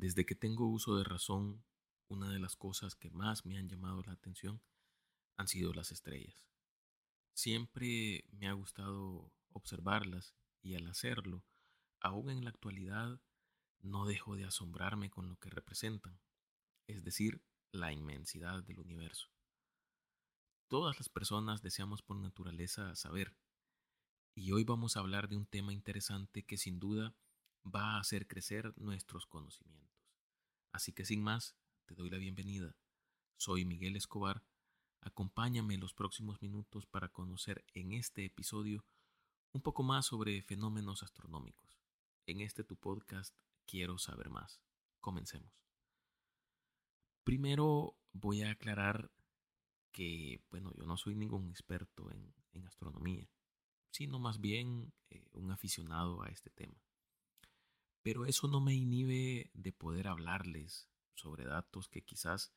Desde que tengo uso de razón, una de las cosas que más me han llamado la atención han sido las estrellas. Siempre me ha gustado observarlas y al hacerlo, aún en la actualidad, no dejo de asombrarme con lo que representan, es decir, la inmensidad del universo. Todas las personas deseamos por naturaleza saber, y hoy vamos a hablar de un tema interesante que sin duda va a hacer crecer nuestros conocimientos. Así que sin más, te doy la bienvenida. Soy Miguel Escobar. Acompáñame en los próximos minutos para conocer en este episodio un poco más sobre fenómenos astronómicos. En este tu podcast quiero saber más. Comencemos. Primero voy a aclarar que, bueno, yo no soy ningún experto en, astronomía, sino más bien eh, un aficionado a este tema. Pero eso no me inhibe de poder hablarles sobre datos que quizás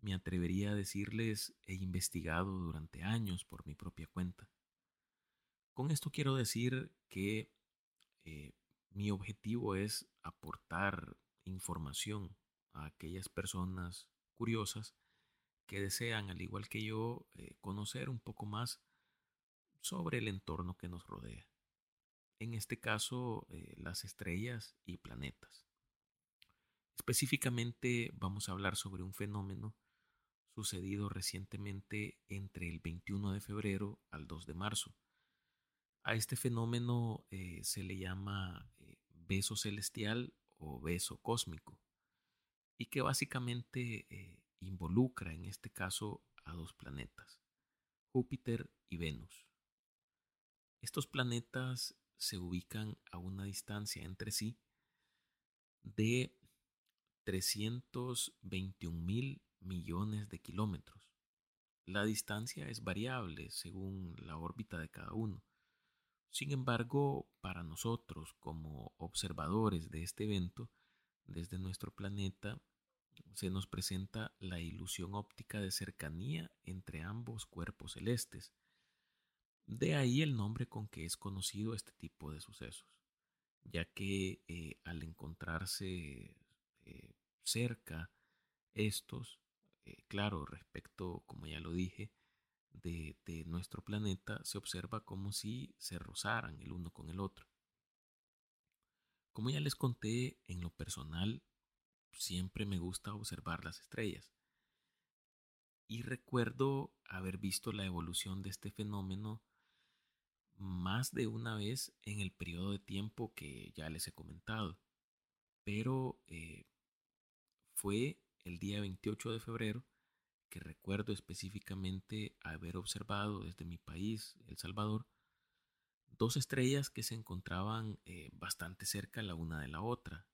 me atrevería a decirles he investigado durante años por mi propia cuenta. Con esto quiero decir que eh, mi objetivo es aportar información a aquellas personas curiosas que desean, al igual que yo, eh, conocer un poco más sobre el entorno que nos rodea en este caso eh, las estrellas y planetas. Específicamente vamos a hablar sobre un fenómeno sucedido recientemente entre el 21 de febrero al 2 de marzo. A este fenómeno eh, se le llama eh, beso celestial o beso cósmico y que básicamente involucra en este caso a dos planetas, Júpiter y Venus. Estos planetas se ubican a una distancia entre sí de 321 mil millones de kilómetros. La distancia es variable según la órbita de cada uno. Sin embargo, para nosotros como observadores de este evento, desde nuestro planeta, se nos presenta la ilusión óptica de cercanía entre ambos cuerpos celestes, de ahí el nombre con que es conocido este tipo de sucesos, ya que eh, al encontrarse eh, cerca estos, eh, claro, respecto, como ya lo dije, de, de nuestro planeta, se observa como si se rozaran el uno con el otro. Como ya les conté, en lo personal, siempre me gusta observar las estrellas. Y recuerdo haber visto la evolución de este fenómeno más de una vez en el periodo de tiempo que ya les he comentado. Pero eh, fue el día 28 de febrero que recuerdo específicamente haber observado desde mi país, El Salvador, dos estrellas que se encontraban eh, bastante cerca la una de la otra.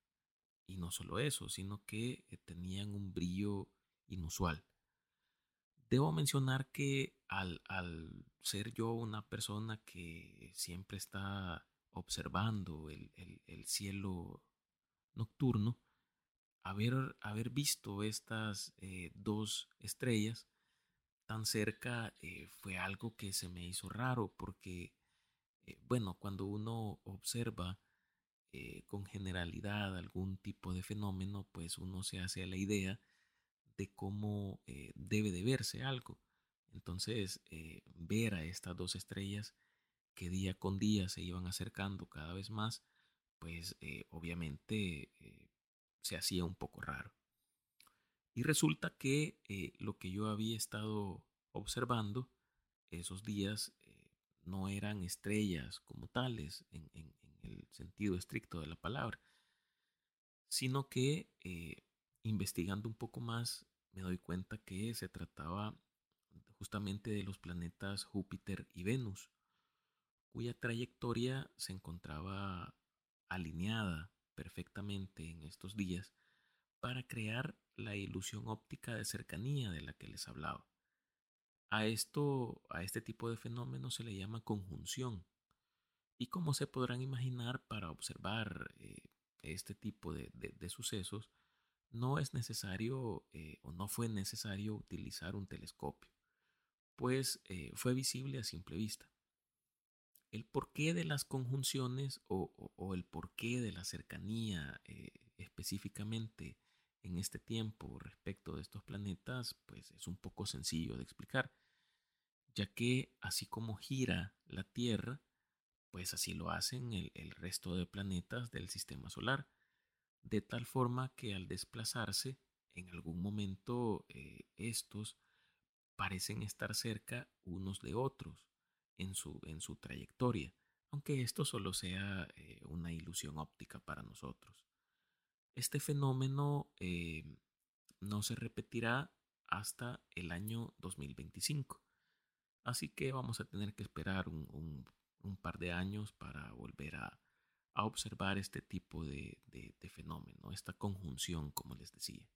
Y no solo eso, sino que eh, tenían un brillo inusual. Debo mencionar que al, ser yo una persona que siempre está observando el, cielo nocturno, haber, haber visto estas eh, dos estrellas tan cerca eh, fue algo que se me hizo raro porque, eh, bueno, cuando uno observa con generalidad algún tipo de fenómeno, pues uno se hace a la idea de cómo eh, debe de verse algo. Entonces, eh, ver a estas dos estrellas que día con día se iban acercando cada vez más, pues eh, obviamente se hacía un poco raro. Y resulta que lo que yo había estado observando esos días no eran estrellas como tales en, en, el sentido estricto de la palabra, sino que investigando un poco más, me doy cuenta que se trataba justamente de los planetas Júpiter y Venus, cuya trayectoria se encontraba alineada perfectamente en estos días para crear la ilusión óptica de cercanía de la que les hablaba. A esto, a este tipo de fenómeno se le llama conjunción. Y como se podrán imaginar, para observar eh, este tipo de sucesos, no es necesario eh, o no fue necesario utilizar un telescopio, pues eh, fue visible a simple vista. El porqué de las conjunciones o, el porqué de la cercanía eh, específicamente en este tiempo respecto de estos planetas, pues es un poco sencillo de explicar, ya que así como gira la Tierra, pues así lo hacen el, resto de planetas del sistema solar, de tal forma que al desplazarse, en algún momento eh, estos parecen estar cerca unos de otros en su, en su trayectoria, aunque esto solo sea eh, una ilusión óptica para nosotros. Este fenómeno eh, no se repetirá hasta el año 2025. Así que vamos a tener que esperar un, par de años para volver a, observar este tipo de, fenómeno, esta conjunción, como les decía.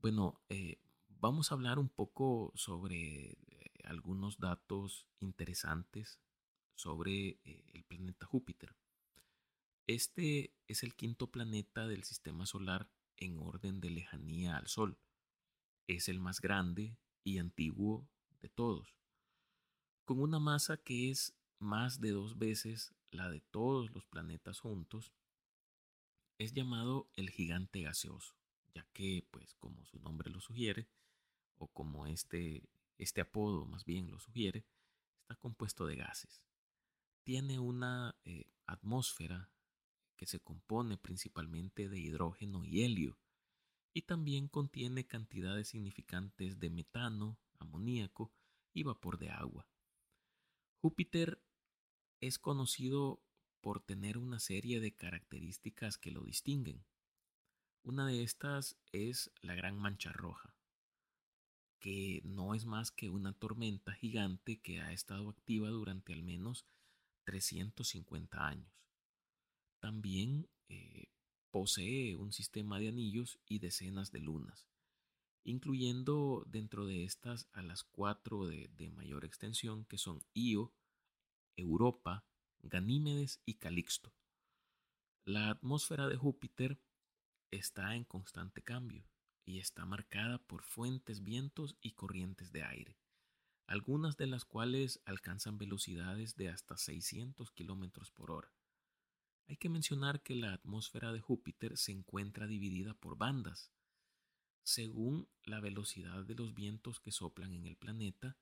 Bueno, eh, vamos a hablar un poco sobre eh, algunos datos interesantes sobre el planeta Júpiter. Este es el quinto planeta del sistema solar en orden de lejanía al Sol. Es el más grande y antiguo de todos, con una masa que es más de dos veces la de todos los planetas juntos. Es llamado el gigante gaseoso, ya que, pues, como su nombre lo sugiere, o como este, este apodo más bien lo sugiere, está compuesto de gases. Tiene una eh, atmósfera que se compone principalmente de hidrógeno y helio, y también contiene cantidades significantes de metano, amoníaco y vapor de agua. Júpiter es conocido por tener una serie de características que lo distinguen. Una de estas es la gran mancha roja, que no es más que una tormenta gigante que ha estado activa durante al menos 350 años. También eh, posee un sistema de anillos y decenas de lunas, incluyendo dentro de estas a las cuatro de, mayor extensión que son Io, Europa, Ganímedes y Calixto. La atmósfera de Júpiter está en constante cambio y está marcada por fuentes, vientos y corrientes de aire, algunas de las cuales alcanzan velocidades de hasta 600 kilómetros por hora. Hay que mencionar que la atmósfera de Júpiter se encuentra dividida por bandas. Según la velocidad de los vientos que soplan en el planeta,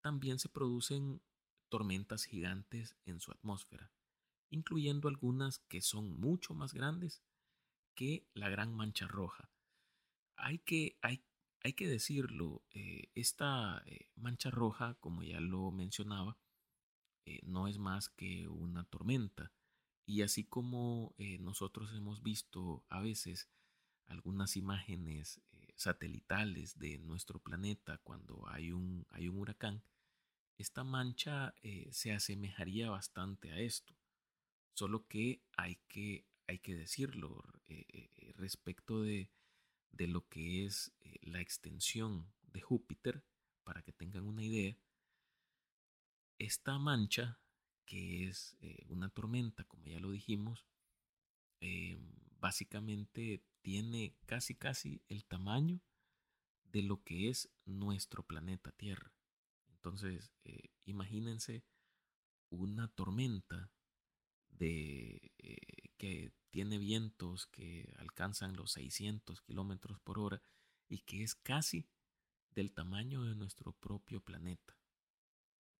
también se producen tormentas gigantes en su atmósfera, incluyendo algunas que son mucho más grandes que la Gran Mancha Roja. Hay que, hay, hay que decirlo, eh, esta eh, mancha roja, como ya lo mencionaba, eh, no es más que una tormenta y así como nosotros hemos visto a veces algunas imágenes satelitales de nuestro planeta cuando hay un, hay un huracán, esta mancha eh, se asemejaría bastante a esto. Solo que hay que, hay que decirlo respecto de, de lo que es la extensión de Júpiter, para que tengan una idea. Esta mancha que es eh, una tormenta, como ya lo dijimos, eh, básicamente tiene casi casi el tamaño de lo que es nuestro planeta Tierra. Entonces, eh, imagínense una tormenta de, que tiene vientos que alcanzan los 600 kilómetros por hora y que es casi del tamaño de nuestro propio planeta.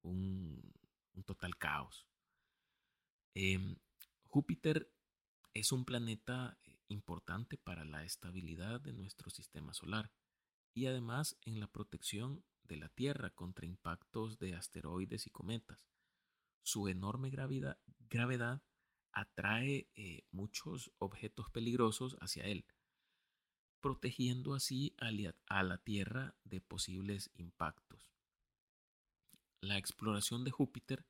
Un, un total caos. Em, Júpiter es un planeta eh, importante para la estabilidad de nuestro sistema solar y además en la protección de la Tierra contra impactos de asteroides y cometas. Su enorme gravedad, gravedad atrae eh, muchos objetos peligrosos hacia él, protegiendo así a la Tierra de posibles impactos. La exploración de Júpiter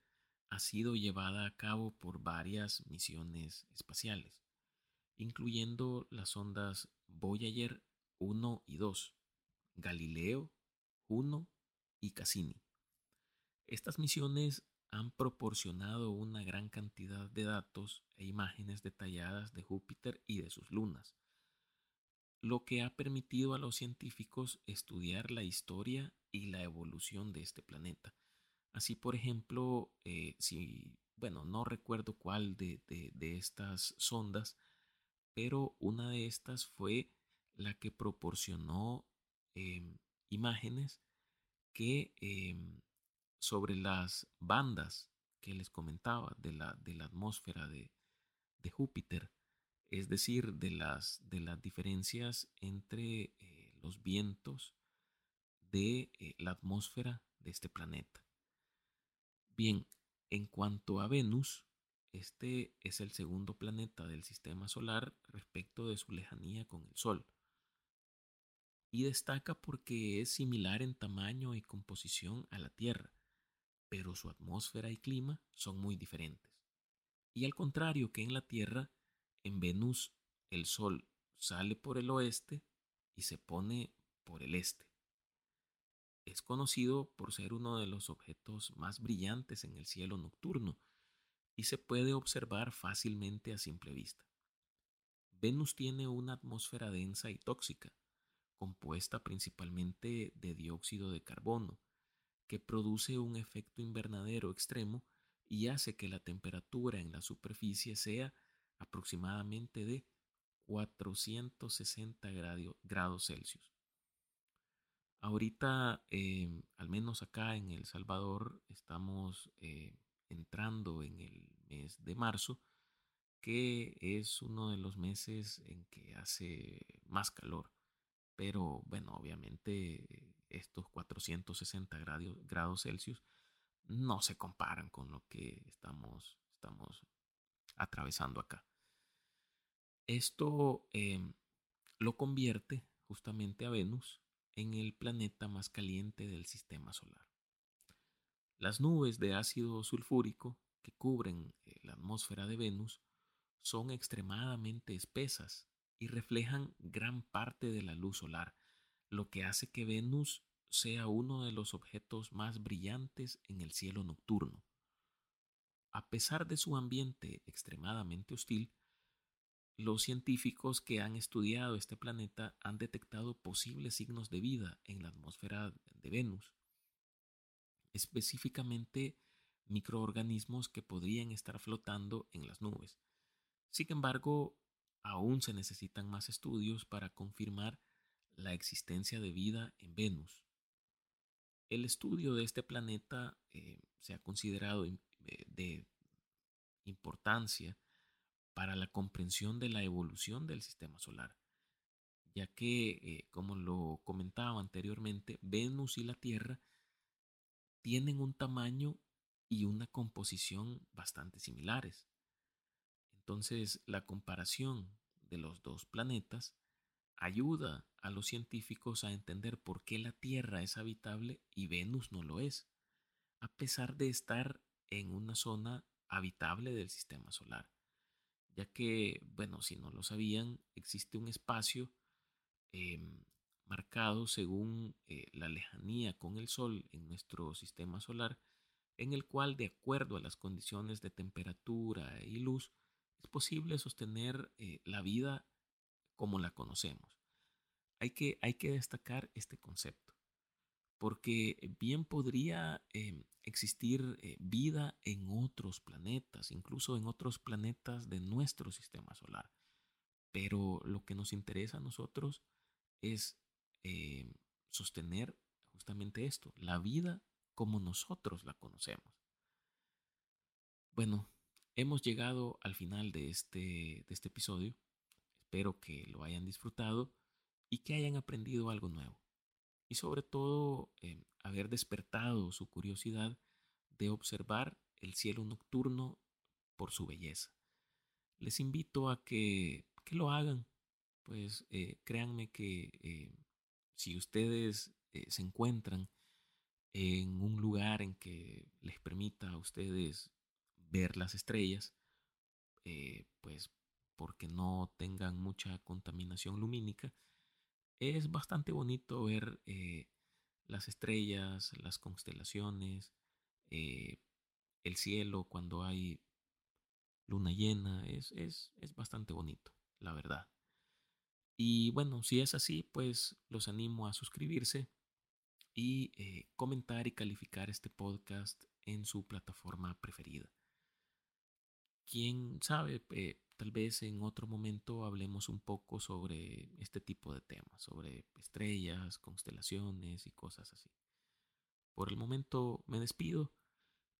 ha sido llevada a cabo por varias misiones espaciales, incluyendo las ondas Voyager 1 y 2, Galileo 1 y Cassini. Estas misiones han proporcionado una gran cantidad de datos e imágenes detalladas de Júpiter y de sus lunas, lo que ha permitido a los científicos estudiar la historia y la evolución de este planeta Así, por ejemplo, eh, si, bueno, no recuerdo cuál de, estas sondas, pero una de estas fue la que proporcionó em, imágenes que em, sobre las bandas que les comentaba de la, de la atmósfera de, Júpiter, es decir, de las, de las diferencias entre eh, los vientos de eh, la atmósfera de este planeta. Bien, en cuanto a Venus, este es el segundo planeta del sistema solar respecto de su lejanía con el Sol. Y destaca porque es similar en tamaño y composición a la Tierra, pero su atmósfera y clima son muy diferentes. Y al contrario que en la Tierra, en Venus el Sol sale por el oeste y se pone por el este. Es conocido por ser uno de los objetos más brillantes en el cielo nocturno y se puede observar fácilmente a simple vista. Venus tiene una atmósfera densa y tóxica, compuesta principalmente de dióxido de carbono, que produce un efecto invernadero extremo y hace que la temperatura en la superficie sea aproximadamente de 460 grados Celsius. Ahorita, em, al menos acá en El Salvador, estamos eh, entrando en el mes de marzo, que es uno de los meses en que hace más calor. Pero bueno, obviamente estos 460 grados, Celsius no se comparan con lo que estamos, estamos atravesando acá. Esto em, lo convierte justamente a Venus en el planeta más caliente del sistema solar. Las nubes de ácido sulfúrico que cubren eh, la atmósfera de Venus son extremadamente espesas y reflejan gran parte de la luz solar, lo que hace que Venus sea uno de los objetos más brillantes en el cielo nocturno. A pesar de su ambiente extremadamente hostil, los científicos que han estudiado este planeta han detectado posibles signos de vida en la atmósfera de Venus, específicamente microorganismos que podrían estar flotando en las nubes. Sin embargo, aún se necesitan más estudios para confirmar la existencia de vida en Venus. El estudio de este planeta eh, se ha considerado eh, de importancia para la comprensión de la evolución del sistema solar, ya que, eh, como lo comentaba anteriormente, Venus y la Tierra tienen un tamaño y una composición bastante similares. Entonces, la comparación de los dos planetas ayuda a los científicos a entender por qué la Tierra es habitable y Venus no lo es, a pesar de estar en una zona habitable del sistema solar ya que, bueno, si no lo sabían, existe un espacio em, marcado según eh, la lejanía con el Sol en nuestro sistema solar, en el cual, de acuerdo a las condiciones de temperatura y luz, es posible sostener eh, la vida como la conocemos. Hay que, hay que destacar este concepto porque bien podría em, existir eh, vida en otros planetas, incluso en otros planetas de nuestro sistema solar. Pero lo que nos interesa a nosotros es em, sostener justamente esto, la vida como nosotros la conocemos. Bueno, hemos llegado al final de este, de este episodio. Espero que lo hayan disfrutado y que hayan aprendido algo nuevo y sobre todo eh, haber despertado su curiosidad de observar el cielo nocturno por su belleza. Les invito a que, lo hagan, pues eh, créanme que eh, si ustedes se encuentran en un lugar en que les permita a ustedes ver las estrellas, pues porque no tengan mucha contaminación lumínica, es bastante bonito ver eh, las estrellas, las constelaciones, eh, el cielo cuando hay luna llena. Es, es, es bastante bonito, la verdad. Y bueno, si es así, pues los animo a suscribirse y eh, comentar y calificar este podcast en su plataforma preferida. Quién sabe, eh, tal vez en otro momento hablemos un poco sobre este tipo de temas, sobre estrellas, constelaciones y cosas así. Por el momento me despido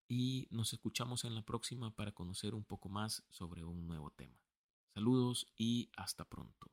y nos escuchamos en la próxima para conocer un poco más sobre un nuevo tema. Saludos y hasta pronto.